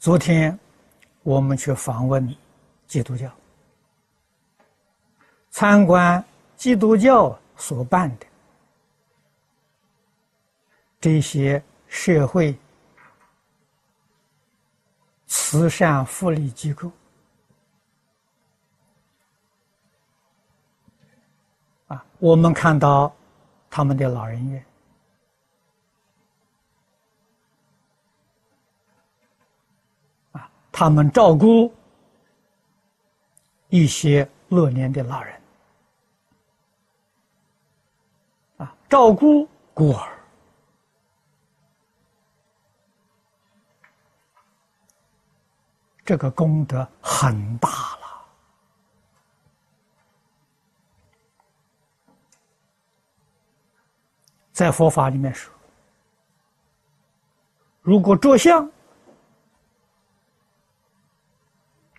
昨天我们去访问基督教，参观基督教所办的这些社会慈善福利机构啊，我们看到他们的老人院。他们照顾一些乐年的老人，啊，照顾孤儿，这个功德很大了。在佛法里面说，如果着相。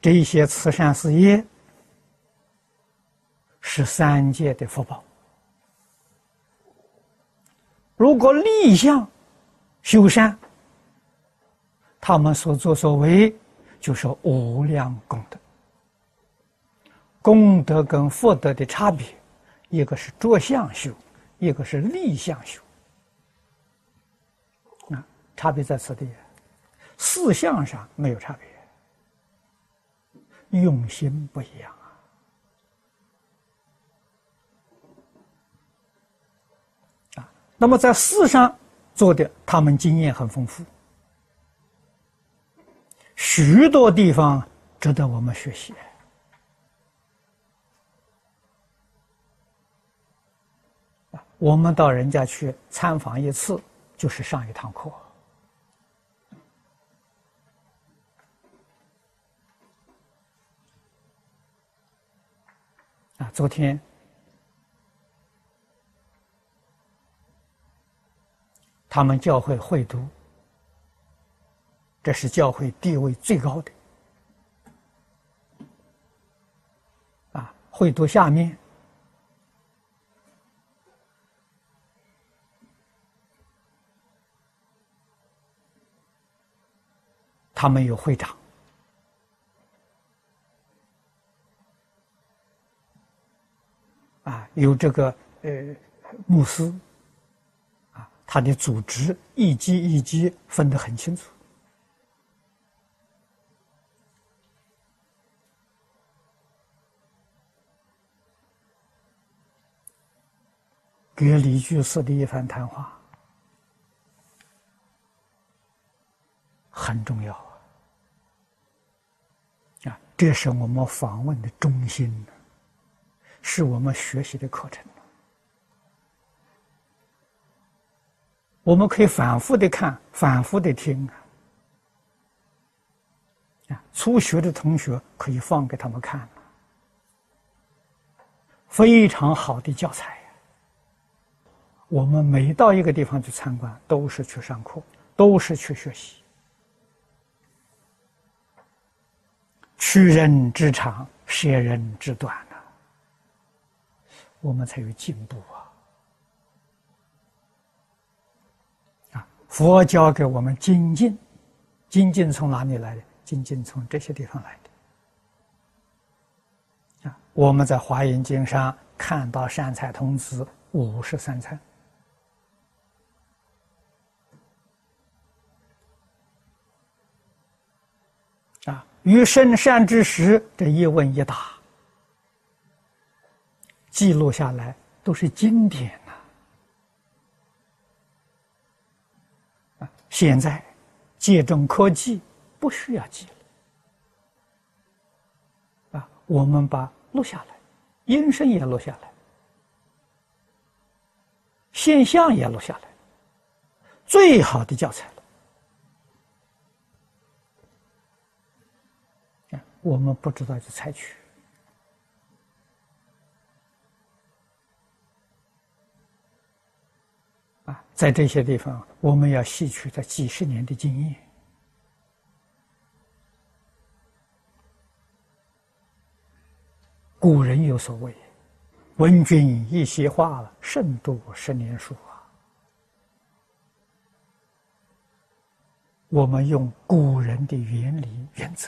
这些慈善事业是三界的福报。如果立相修善，他们所作所为就是无量功德。功德跟福德的差别，一个是着相修，一个是立相修。啊，差别在此地，四相上没有差别。用心不一样啊！啊，那么在世上做的，他们经验很丰富，许多地方值得我们学习。我们到人家去参访一次，就是上一堂课。昨天他们教会会读，这是教会地位最高的。啊，会读下面，他们有会长。啊，有这个呃，牧师，啊，他的组织一级一级分得很清楚。给李居士的一番谈话很重要啊！啊，这是我们访问的中心。是我们学习的课程，我们可以反复的看，反复的听啊。初学的同学可以放给他们看，非常好的教材。我们每到一个地方去参观，都是去上课，都是去学习。取人之长，舍人之短。我们才有进步啊！啊，佛教给我们精进，精进从哪里来的？精进从这些地方来的。啊，我们在华严经上看到善财童子五十三参，啊，与圣善之时这一问一答。记录下来都是经典呐！啊，现在借重科技，不需要记了。啊，我们把录下来，音声也录下来，现象也录下来，最好的教材了。我们不知道就采取。在这些地方，我们要吸取他几十年的经验。古人有所谓：“闻君一席话，胜读十年书。”啊，我们用古人的原理原则，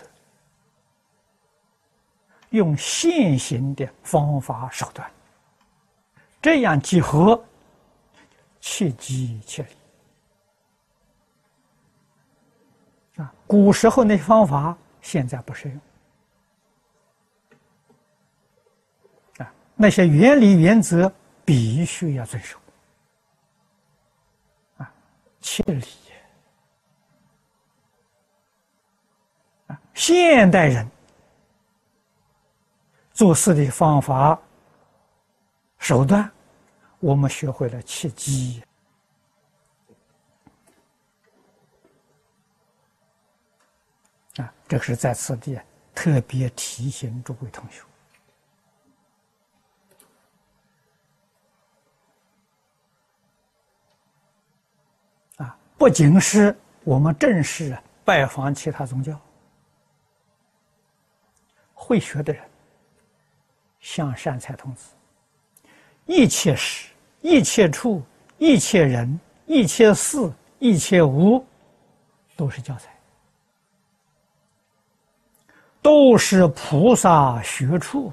用现行的方法手段，这样结合，切机切理。啊，古时候那些方法现在不适用。啊，那些原理原则必须要遵守。啊，切理。啊，现代人做事的方法手段，我们学会了切机。啊，这个是在此地特别提醒诸位同学。啊，不仅是我们正式拜访其他宗教，会学的人，像善财童子，一切时、一切处、一切人、一切事、一切无，都是教材。都是菩萨学处。